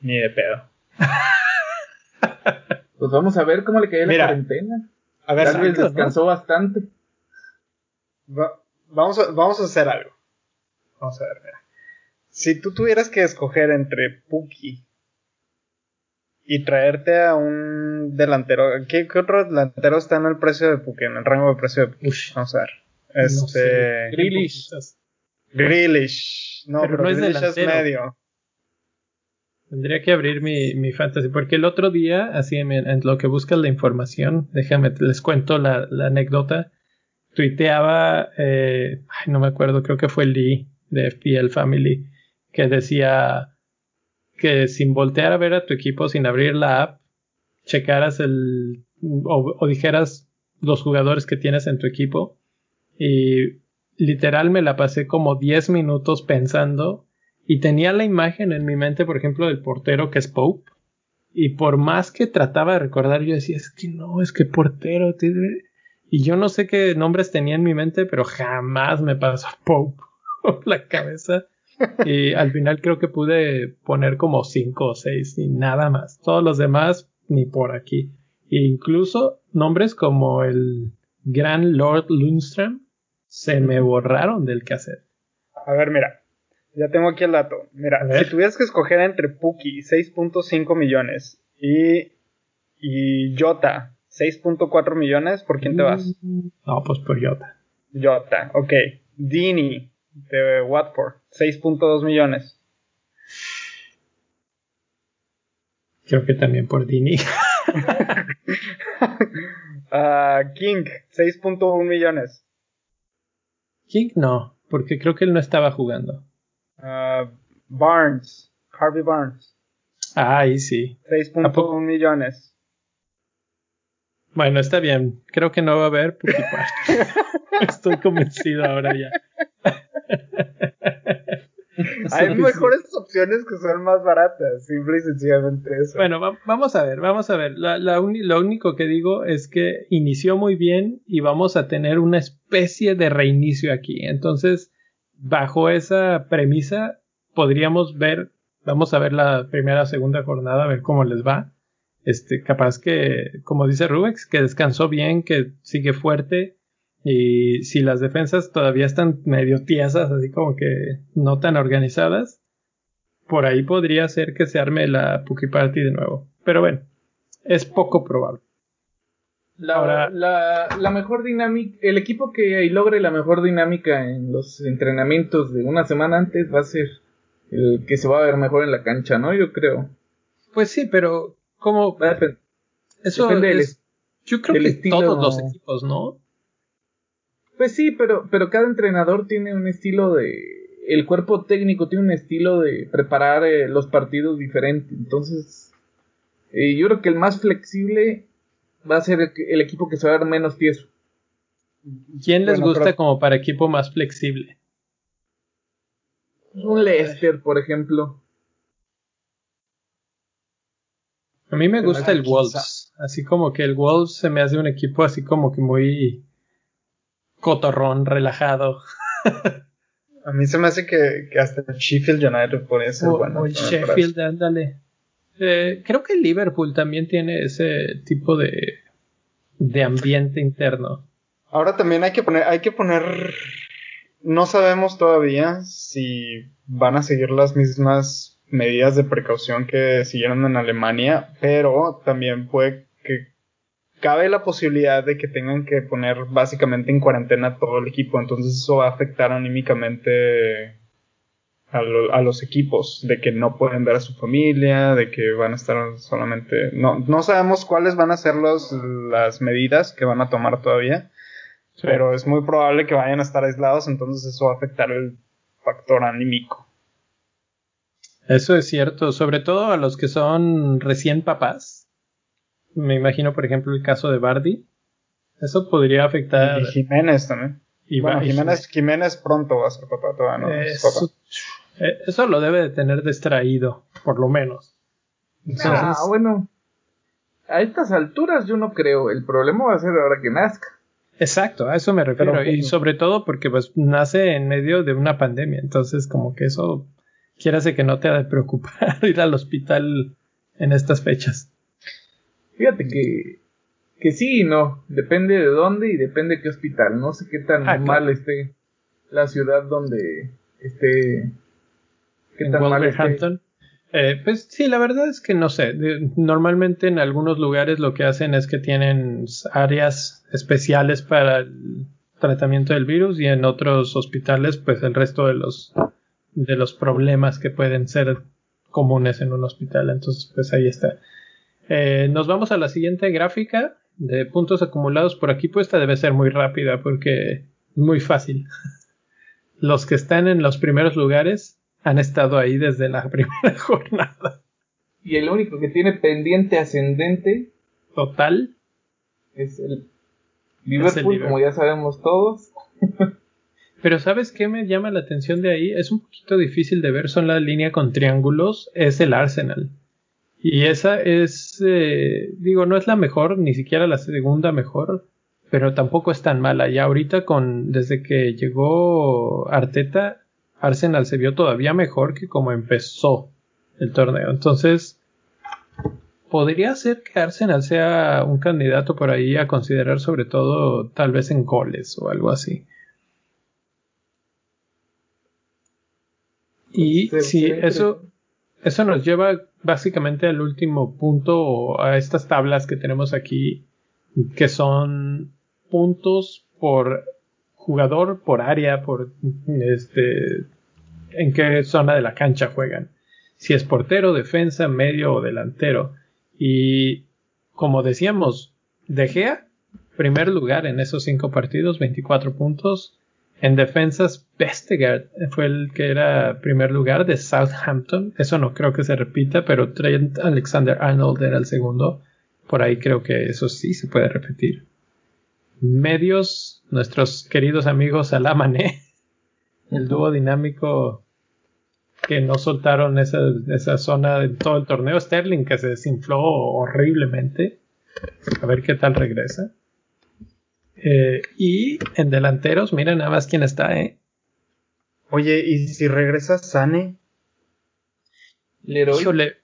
Speaker 3: Ni de pedo.
Speaker 2: pues vamos a ver cómo le cae la cuarentena. A ver, Tal vez descansó bastante.
Speaker 3: vamos, a, vamos a hacer algo. Vamos a ver, mira. Si tú tuvieras que escoger entre Puki y traerte a un delantero, ¿qué, otro delantero está en el precio de Puki, en el rango de precio de Puki? Vamos a ver. Este.
Speaker 1: Grealish.
Speaker 3: No, pero, no es, es medio.
Speaker 1: Tendría que abrir mi, mi fantasy, porque el otro día, así en, lo que buscas la información, déjame, les cuento la, anécdota, tuiteaba, eh, ay, no me acuerdo, creo que fue Lee de FPL Family, que decía que sin voltear a ver a tu equipo, sin abrir la app, checaras el, o, dijeras los jugadores que tienes en tu equipo, y literal me la pasé como 10 minutos pensando y tenía la imagen en mi mente, por ejemplo, del portero que es Pope. Y por más que trataba de recordar, yo decía, es que no, es que portero. Y yo no sé qué nombres tenía en mi mente, pero jamás me pasó Pope por la cabeza. Y al final creo que pude poner como cinco o seis y nada más. Todos los demás ni por aquí. E incluso nombres como el Gran Lord Lundström se me borraron del cassette.
Speaker 3: A ver, mira. Ya tengo aquí el dato. Mira, si tuvieras que escoger entre Puki, 6.5 millones, y, y Jota, 6.4 millones, ¿por quién te vas?
Speaker 1: No, pues por Jota.
Speaker 3: Jota, ok. Dini, de Watford, 6.2 millones.
Speaker 1: Creo que también por Dini.
Speaker 3: uh, King, 6.1 millones.
Speaker 1: King no, porque creo que él no estaba jugando.
Speaker 3: Uh, Barnes, Harvey Barnes.
Speaker 1: Ah, ahí sí.
Speaker 3: 6.1 millones.
Speaker 1: Bueno, está bien. Creo que no va a haber Estoy convencido ahora ya.
Speaker 3: Hay mejores opciones que son más baratas, simple y sencillamente eso.
Speaker 1: Bueno, vamos a ver, vamos a ver. lo único que digo es que inició muy bien y vamos a tener una especie de reinicio aquí. Entonces, bajo esa premisa, podríamos ver, vamos a ver la primera, segunda jornada, a ver cómo les va. Este, capaz que, como dice Rubex, que descansó bien, que sigue fuerte y si las defensas todavía están medio tiesas, así como que no tan organizadas, por ahí podría ser que se arme la Puki Party de nuevo. Pero bueno, es poco probable.
Speaker 2: La, la, mejor dinámica, el equipo que logre la mejor dinámica en los entrenamientos de una semana antes va a ser el que se va a ver mejor en la cancha, ¿no? Yo creo.
Speaker 1: Pues sí, pero como eso depende yo creo que todos los equipos, ¿no?
Speaker 2: Pues sí, pero, pero cada entrenador tiene un estilo de. El cuerpo técnico tiene un estilo de preparar eh, los partidos diferente. Entonces, eh, yo creo que el más flexible va a ser el, equipo que se va a dar menos tieso.
Speaker 1: ¿Quién les gusta como para equipo más flexible?
Speaker 2: Un Leicester, por ejemplo.
Speaker 1: A mí me gusta el Wolves. Así como que el Wolves se me hace un equipo así como que muy cotorrón, relajado.
Speaker 3: A mí se me hace que, hasta Sheffield United puede ser bueno.
Speaker 1: Sheffield, ándale. Eh, creo que Liverpool también tiene ese tipo de, de ambiente interno.
Speaker 3: Ahora también hay que poner, hay que poner, no sabemos todavía si van a seguir las mismas medidas de precaución que siguieron en Alemania, pero también puede que cabe la posibilidad de que tengan que poner básicamente en cuarentena todo el equipo, entonces eso va a afectar anímicamente a, los equipos, de que no pueden ver a su familia, de que van a estar solamente... No, no sabemos cuáles van a ser los, las medidas que van a tomar todavía, pero es muy probable que vayan a estar aislados, entonces eso va a afectar el factor anímico.
Speaker 1: Eso es cierto, sobre todo a los que son recién papás me imagino, por ejemplo, el caso de Bardi. Eso podría afectar.
Speaker 3: Y Jiménez también. Y bueno, Jiménez, Jiménez pronto va a ser papá, todavía no
Speaker 1: eso, eh, eso lo debe de tener distraído, por lo menos.
Speaker 2: ah, bueno. A estas alturas yo no creo. El problema va a ser ahora que nazca.
Speaker 1: Exacto, a eso me refiero. y sobre todo porque pues nace en medio de una pandemia. Entonces, como que eso, quieras que no te ha de preocupar ir al hospital en estas fechas.
Speaker 2: Fíjate que, que sí y no, depende de dónde y depende de qué hospital. No sé qué tan ah, mal esté la ciudad donde esté.
Speaker 1: ¿Qué tan mal esté. Eh, pues sí, la verdad es que no sé. normalmente en algunos lugares lo que hacen es que tienen áreas especiales para el tratamiento del virus y en otros hospitales pues el resto de los de los problemas que pueden ser comunes en un hospital. Entonces pues ahí está. Eh, nos vamos a la siguiente gráfica de puntos acumulados por aquí. Pues esta debe ser muy rápida porque es muy fácil. Los que están en los primeros lugares han estado ahí desde la primera jornada.
Speaker 2: Y el único que tiene pendiente ascendente
Speaker 1: total
Speaker 2: es el Liverpool, como ya sabemos todos.
Speaker 1: Pero ¿sabes qué me llama la atención de ahí? Es un poquito difícil de ver, son la línea con triángulos, es el Arsenal. Y esa es, eh, digo, no es la mejor, ni siquiera la segunda mejor, pero tampoco es tan mala. Y ahorita con desde que llegó Arteta, Arsenal se vio todavía mejor que como empezó el torneo. Entonces, podría ser que Arsenal sea un candidato por ahí a considerar sobre todo tal vez en goles o algo así. Y sí, eso, eso nos lleva básicamente al último punto, a estas tablas que tenemos aquí, que son puntos por jugador, por área, por este, en qué zona de la cancha juegan. Si es portero, defensa, medio o delantero. Y como decíamos, De Gea, primer lugar en esos cinco partidos, 24 puntos. En defensas, Vestegard fue el que era primer lugar de Southampton. Eso no creo que se repita, pero Trent Alexander Arnold era el segundo. Por ahí creo que eso sí se puede repetir. Medios, nuestros queridos amigos Alamané, el dúo dinámico que no soltaron esa, esa zona de todo el torneo. Sterling que se desinfló horriblemente. A ver qué tal regresa. Eh, y en delanteros, mira nada más quién está, ¿eh?
Speaker 3: Oye, ¿y si regresa Sane?
Speaker 1: Híjole,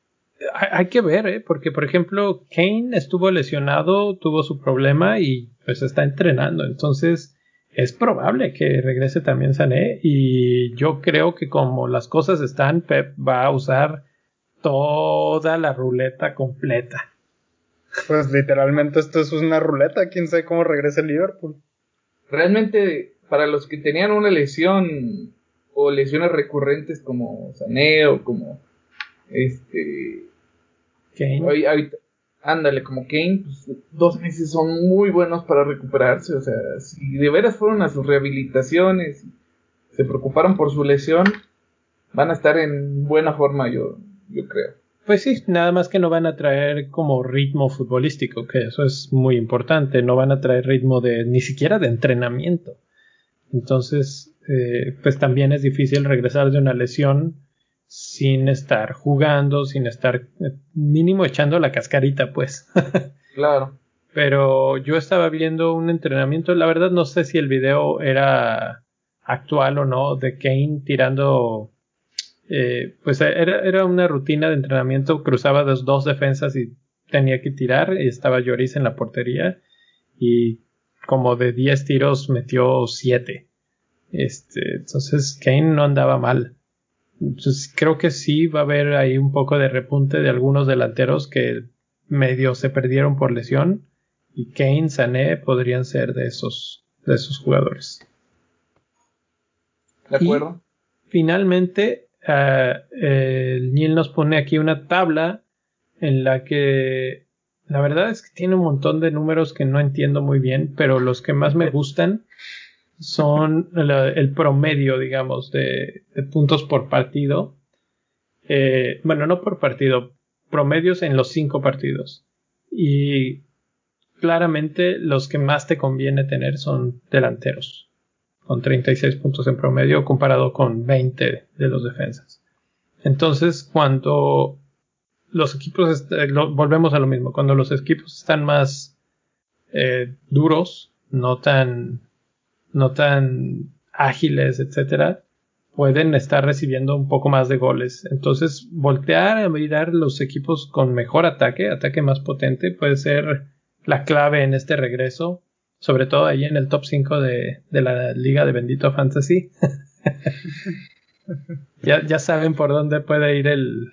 Speaker 1: hay, hay, que ver, ¿eh? Porque, por ejemplo, Kane estuvo lesionado, tuvo su problema y pues está entrenando. Entonces, es probable que regrese también Sané. Y yo creo que como las cosas están, Pep va a usar toda la ruleta completa.
Speaker 3: Pues literalmente esto es una ruleta, quién sabe cómo regresa el Liverpool.
Speaker 2: Realmente, para los que tenían una lesión o lesiones recurrentes como Sané o como este
Speaker 1: Kane.
Speaker 2: ándale, como Kane, pues, dos meses son muy buenos para recuperarse. O sea, si de veras fueron a sus rehabilitaciones, se preocuparon por su lesión, van a estar en buena forma, yo, yo creo.
Speaker 1: Pues sí, nada más que no van a traer como ritmo futbolístico, que eso es muy importante, no van a traer ritmo de ni siquiera de entrenamiento. Entonces, eh, pues también es difícil regresar de una lesión sin estar jugando, sin estar eh, mínimo echando la cascarita, pues.
Speaker 2: claro.
Speaker 1: Pero yo estaba viendo un entrenamiento, la verdad no sé si el video era actual o no, de Kane tirando eh, pues era, era, una rutina de entrenamiento, cruzaba las dos defensas y tenía que tirar, y estaba Lloris en la portería, y como de 10 tiros metió 7. Este, entonces Kane no andaba mal. Entonces creo que sí va a haber ahí un poco de repunte de algunos delanteros que medio se perdieron por lesión y Kane, Sané podrían ser de esos de esos jugadores.
Speaker 2: De acuerdo.
Speaker 1: finalmente uh, el Neil nos pone aquí una tabla en la que la verdad es que tiene un montón de números que no entiendo muy bien, pero los que más me gustan son el, el promedio, digamos, de, de, puntos por partido. Eh, bueno, no por partido, promedios en los cinco partidos. Y claramente los que más te conviene tener son delanteros con 36 puntos en promedio comparado con 20 de los defensas. Entonces, cuando los equipos, volvemos a lo mismo, cuando los equipos están más eh, duros, no tan, no tan ágiles, etcétera, pueden estar recibiendo un poco más de goles. Entonces, voltear a mirar los equipos con mejor ataque, ataque más potente, puede ser la clave en este regreso sobre todo ahí en el top 5 de, la liga de Bendito Fantasy. ya, ya saben por dónde puede ir el,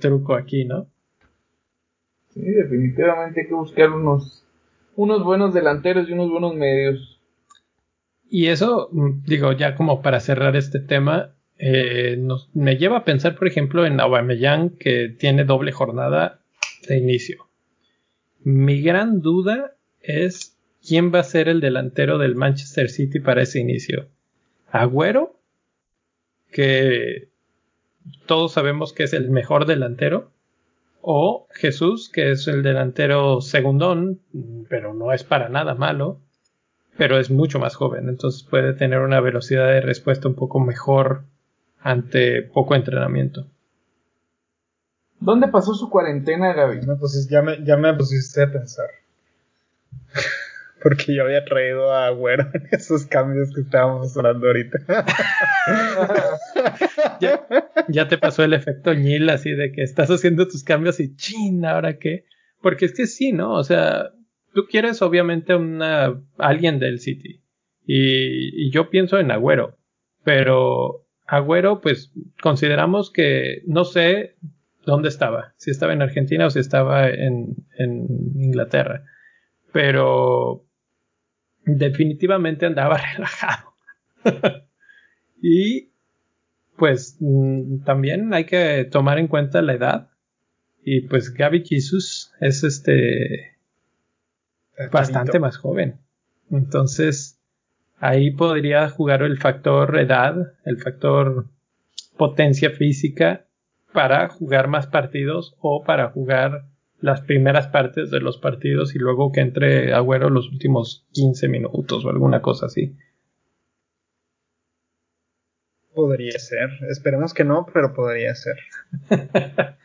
Speaker 1: truco aquí, ¿no?
Speaker 2: Sí, definitivamente hay que buscar unos, unos buenos delanteros y unos buenos medios.
Speaker 1: Y eso, mm, digo, ya como para cerrar este tema, eh, nos, me lleva a pensar, por ejemplo, en Aubameyang, que tiene doble jornada de inicio. Mi gran duda es quién va a ser el delantero del Manchester City para ese inicio. Agüero, que todos sabemos que es el mejor delantero, o Jesús, que es el delantero segundón, pero no es para nada malo, pero es mucho más joven, entonces puede tener una velocidad de respuesta un poco mejor ante poco entrenamiento.
Speaker 2: ¿Dónde pasó su cuarentena, Gaby?
Speaker 3: pues ya me, ya me pusiste a pensar. Porque yo había traído a Güero en esos cambios que estábamos hablando ahorita.
Speaker 1: ya, ya, te pasó el efecto Ñil, así de que estás haciendo tus cambios y chin, ¿ahora qué? Porque es que sí, ¿no? O sea, tú quieres obviamente una alguien del City. Y, y yo pienso en Agüero. Pero Agüero, pues consideramos que no sé dónde estaba, si estaba en Argentina o si estaba en, en Inglaterra, pero definitivamente andaba relajado. y pues mm, también hay que tomar en cuenta la edad. Y pues Gaby Jesus es este bastante más joven. Entonces, ahí podría jugar el factor edad, el factor potencia física para jugar más partidos o para jugar las primeras partes de los partidos y luego que entre Agüero los últimos 15 minutos o alguna cosa así.
Speaker 3: Podría ser. Esperemos que no, pero podría ser.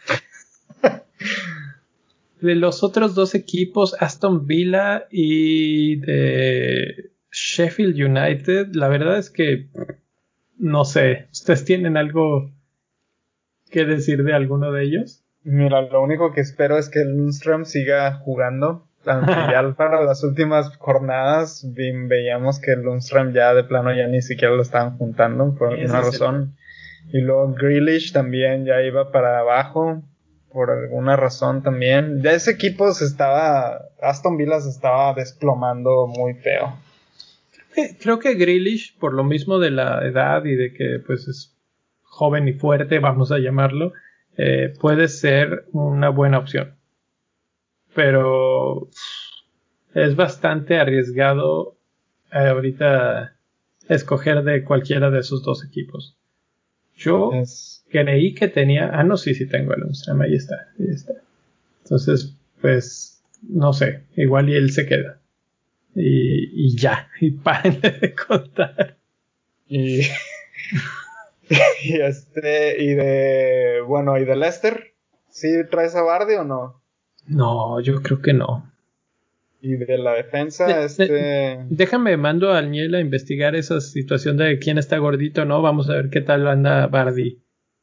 Speaker 1: de los otros dos equipos, Aston Villa y de Sheffield United, la verdad es que no sé, ¿ustedes tienen algo que decir de alguno de ellos?
Speaker 3: Mira, lo único que espero es que Lundström siga jugando. ya para las últimas jornadas veíamos que Lundström ya de plano ya ni siquiera lo estaban juntando por alguna razón. Y luego Grealish también ya iba para abajo por alguna razón también. Ya ese equipo se estaba, Aston Villa se estaba desplomando muy feo.
Speaker 1: Creo que Grealish, por lo mismo de la edad y de que pues es joven y fuerte, vamos a llamarlo, eh, puede ser una buena opción. Pero es bastante arriesgado eh, ahorita escoger de cualquiera de esos dos equipos. Yo creí que tenía. Ah, no, sí, sí tengo el Unstram, ahí está, ahí está. Entonces, pues, no sé, igual y él se queda. Y, y ya, y paren de contar.
Speaker 3: Y. y este, y de, bueno, ¿y de Lester? ¿Sí traes a Bardi o no?
Speaker 1: No, yo creo que no.
Speaker 3: Y de la defensa, este.
Speaker 1: déjame, mando a Alniel a investigar esa situación de quién está gordito, ¿no? Vamos a ver qué tal anda Bardi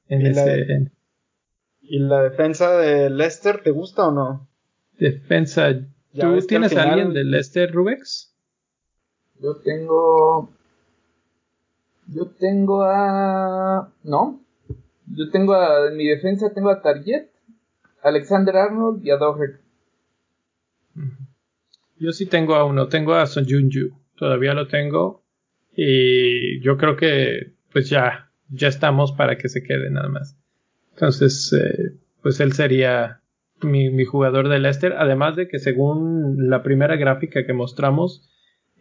Speaker 1: en
Speaker 3: ¿Y
Speaker 1: ese.
Speaker 3: La ¿Y la defensa de Lester te gusta o no?
Speaker 1: Defensa. ¿Tú tienes a alguien de Lester, Rubex?
Speaker 2: Yo tengo. Yo tengo a. No. Yo tengo a. En mi defensa tengo a Target, Alexander Arnold y a Doherty.
Speaker 1: Yo sí tengo a uno. Tengo a Son Junju. Todavía lo tengo. Y yo creo que. Pues ya. Ya estamos para que se quede nada más. Entonces. Eh, pues él sería. Mi, mi jugador de Leicester. Además de que según la primera gráfica que mostramos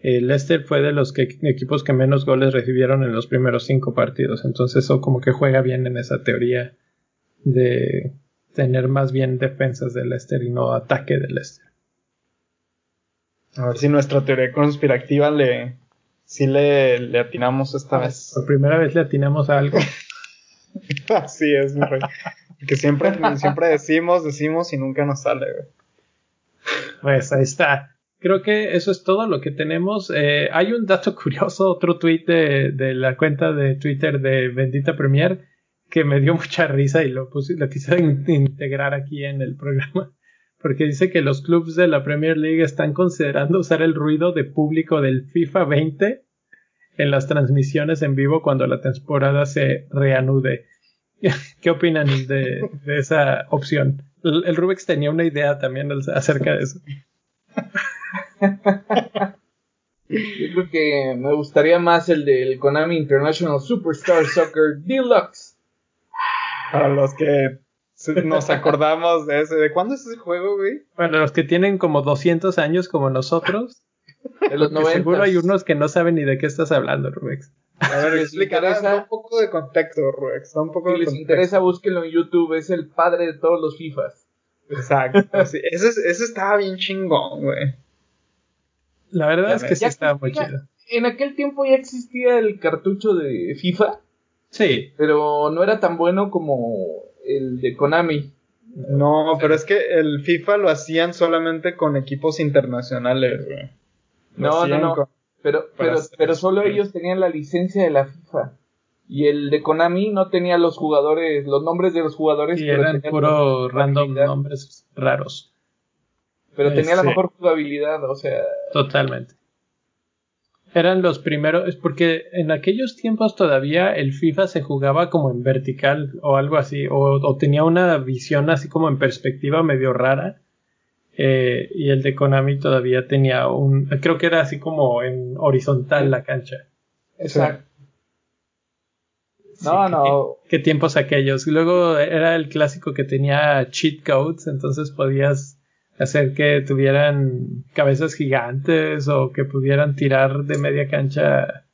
Speaker 1: eh, Leicester fue de los equipos que menos goles recibieron en los primeros cinco partidos. Entonces eso como que juega bien en esa teoría de tener más bien defensas de Leicester y no ataque de Leicester.
Speaker 3: A ver si nuestra teoría conspirativa le si le, le atinamos esta vez.
Speaker 1: Por primera vez le atinamos a algo.
Speaker 3: Así es, mi rey. Porque siempre, siempre decimos, decimos y nunca nos sale,
Speaker 1: Pues ahí está creo que eso es todo lo que tenemos. Eh, hay un dato curioso, otro tweet de, la cuenta de Twitter de Bendita Premier que me dio mucha risa y lo, puse, lo quise integrar aquí en el programa. Porque dice que los clubes de la Premier League están considerando usar el ruido de público del FIFA 20 en las transmisiones en vivo cuando la temporada se reanude. ¿Qué opinan de, esa opción? El, el Rubex tenía una idea también acerca de eso.
Speaker 2: Yo creo que me gustaría más el del Konami International Superstar Soccer Deluxe.
Speaker 3: Para los que nos acordamos de ese. ¿De cuándo es ese juego, güey?
Speaker 1: Para los que tienen como 200 años como nosotros.
Speaker 2: De los 90.
Speaker 1: Seguro hay unos que no saben ni de qué estás hablando, Rubex.
Speaker 3: A ver, explícanos un poco de contexto, Rubex. Un poco
Speaker 2: si les interesa, búsquenlo en YouTube. Es el padre de todos los FIFAs.
Speaker 3: Exacto. ese, ese estaba bien chingón, güey.
Speaker 1: La verdad es que sí estaba muy chido.
Speaker 2: En aquel tiempo ya existía el cartucho de FIFA.
Speaker 1: Sí.
Speaker 2: Pero no era tan bueno como el de Konami.
Speaker 3: No, pero es que el FIFA lo hacían solamente con equipos internacionales, güey.
Speaker 2: No, no, no. Pero, pero, pero solo ellos tenían la licencia de la FIFA. Y el de Konami no tenía los jugadores, los nombres de los jugadores.
Speaker 1: Y eran puro random nombres raros.
Speaker 2: Pero tenía la mejor jugabilidad, o sea.
Speaker 1: Totalmente. Eran los primeros, es porque en aquellos tiempos todavía el FIFA se jugaba como en vertical o algo así, o tenía una visión así como en perspectiva medio rara eh, y el de Konami todavía tenía un. Creo que era así como en horizontal la cancha.
Speaker 2: Exacto. no, no.
Speaker 1: Qué, tiempos aquellos. Luego era el clásico que tenía cheat codes, entonces podías hacer que tuvieran cabezas gigantes o que pudieran tirar de media cancha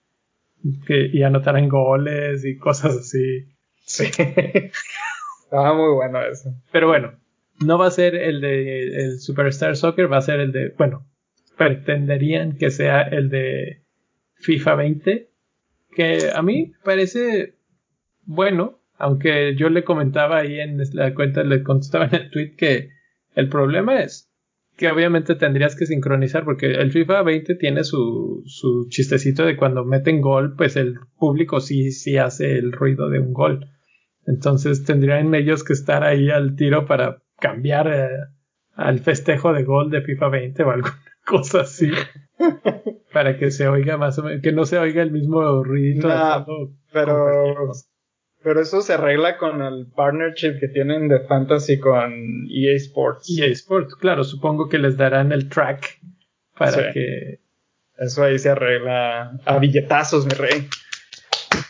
Speaker 1: que, y anotaran goles y cosas así.
Speaker 3: Sí. Estaba muy bueno eso.
Speaker 1: Pero bueno, no va a ser el de el Superstar Soccer, va a ser el de, bueno, pretenderían que sea el de FIFA 20, que a mí parece bueno, aunque yo le comentaba ahí en la cuenta, le contestaba en el tweet que el problema es que obviamente tendrías que sincronizar porque el FIFA 20 tiene su, su chistecito de cuando meten gol, pues el público sí, sí hace el ruido de un gol. Entonces tendrían ellos que estar ahí al tiro para cambiar eh, al festejo de gol de FIFA 20 o alguna cosa así. para que se oiga más o menos, que no se oiga el mismo ruido.
Speaker 3: pero, pero eso se arregla con el partnership que tienen de Fantasy con EA Sports.
Speaker 1: EA Sports, claro, supongo que les darán el track para que...
Speaker 3: Eso ahí se arregla a billetazos, mi rey.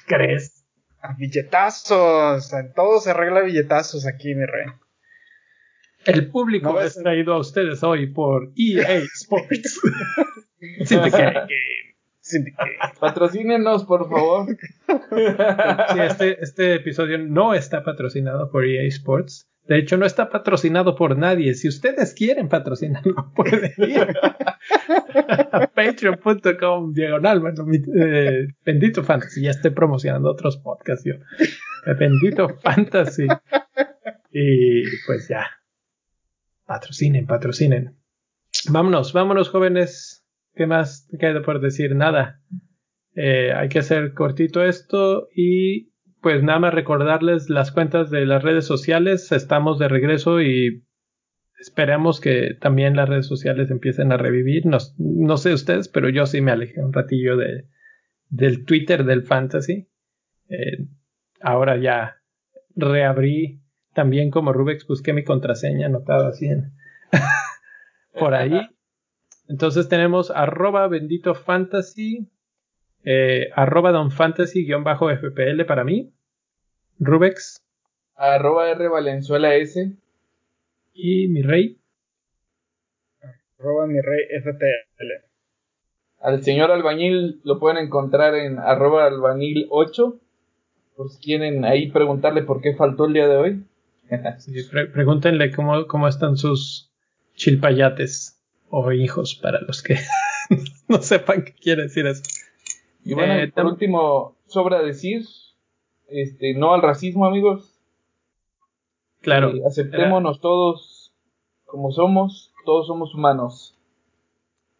Speaker 1: ¿Crees?
Speaker 3: A billetazos. En todo se arregla a billetazos aquí, mi rey.
Speaker 1: El público es traído a ustedes hoy por EA Sports.
Speaker 2: Patrocínenos, por favor.
Speaker 1: Este, este episodio no está patrocinado por EA Sports. De hecho, no está patrocinado por nadie. Si ustedes quieren patrocinarlo, pueden ir a patreon.com diagonal. Eh, bendito Fantasy. Ya estoy promocionando otros podcasts yo. Bendito Fantasy. Y pues ya, Patrocinen, patrocinen. Vámonos, vámonos jóvenes. ¿Qué más queda por decir? Nada. Eh, hay que hacer cortito esto y pues nada más recordarles las cuentas de las redes sociales. Estamos de regreso y esperemos que también las redes sociales empiecen a revivir. No, no sé ustedes, pero yo sí me alejé un ratillo de, del Twitter del fantasy. Eh, ahora ya reabrí también como Rubex busqué mi contraseña anotada así por ahí. Entonces tenemos arroba bendito fantasy, eh, arroba don fantasy guion bajo FPL para mí. Rubex.
Speaker 2: Arroba R Valenzuela S.
Speaker 1: Y mi rey.
Speaker 3: Arroba mi rey FPL.
Speaker 2: Al señor albañil lo pueden encontrar en arroba albañil 8. Por si quieren ahí preguntarle por qué faltó el día de hoy.
Speaker 1: pregúntenle cómo, cómo están sus chilpayates o hijos para los que no sepan qué quiere decir eso.
Speaker 2: Y bueno, eh, por último, sobra decir, este, no al racismo, amigos.
Speaker 1: Claro.
Speaker 2: Eh, aceptémonos todos como somos, todos somos humanos.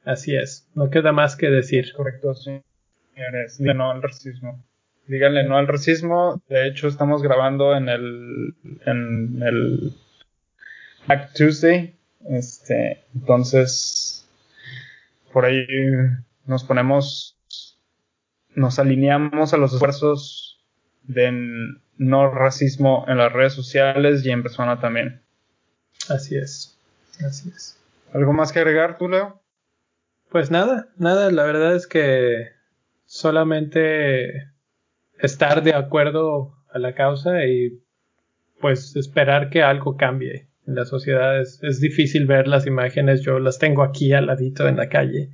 Speaker 1: Así es, no queda más que decir.
Speaker 3: Correcto, sí. Señores, no al racismo díganle no al racismo. De hecho, estamos grabando en el, en el Back Tuesday. Este, entonces, por ahí nos ponemos, nos alineamos a los esfuerzos de no racismo en las redes sociales y en persona también.
Speaker 1: Así es, así es.
Speaker 3: ¿Algo más que agregar tú, Leo?
Speaker 1: Pues nada, nada, la verdad es que solamente estar de acuerdo a la causa y pues esperar que algo cambie en la sociedad. Es, difícil ver las imágenes, yo las tengo aquí al ladito en la calle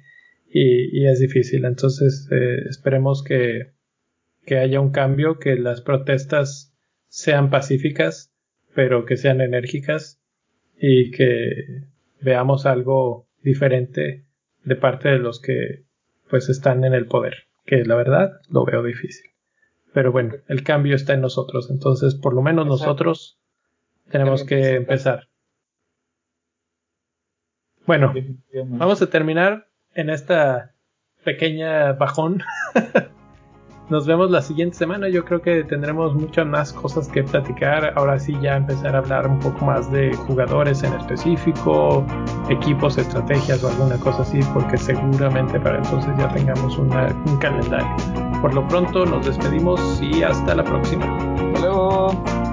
Speaker 1: y, es difícil. Entonces eh, esperemos que, que haya un cambio, que las protestas sean pacíficas, pero que sean enérgicas y que veamos algo diferente de parte de los que pues están en el poder, que la verdad lo veo difícil. Pero bueno, el cambio está en nosotros, entonces por lo menos nosotros tenemos que empezar. Bueno, vamos a terminar en esta pequeña bajón. Nos vemos la siguiente semana. Yo creo que tendremos muchas más cosas que platicar. Ahora sí ya empezar a hablar un poco más de jugadores en específico, equipos, estrategias o alguna cosa así, porque seguramente para entonces ya tengamos un calendario. Por lo pronto nos despedimos y hasta la próxima.
Speaker 2: Hasta.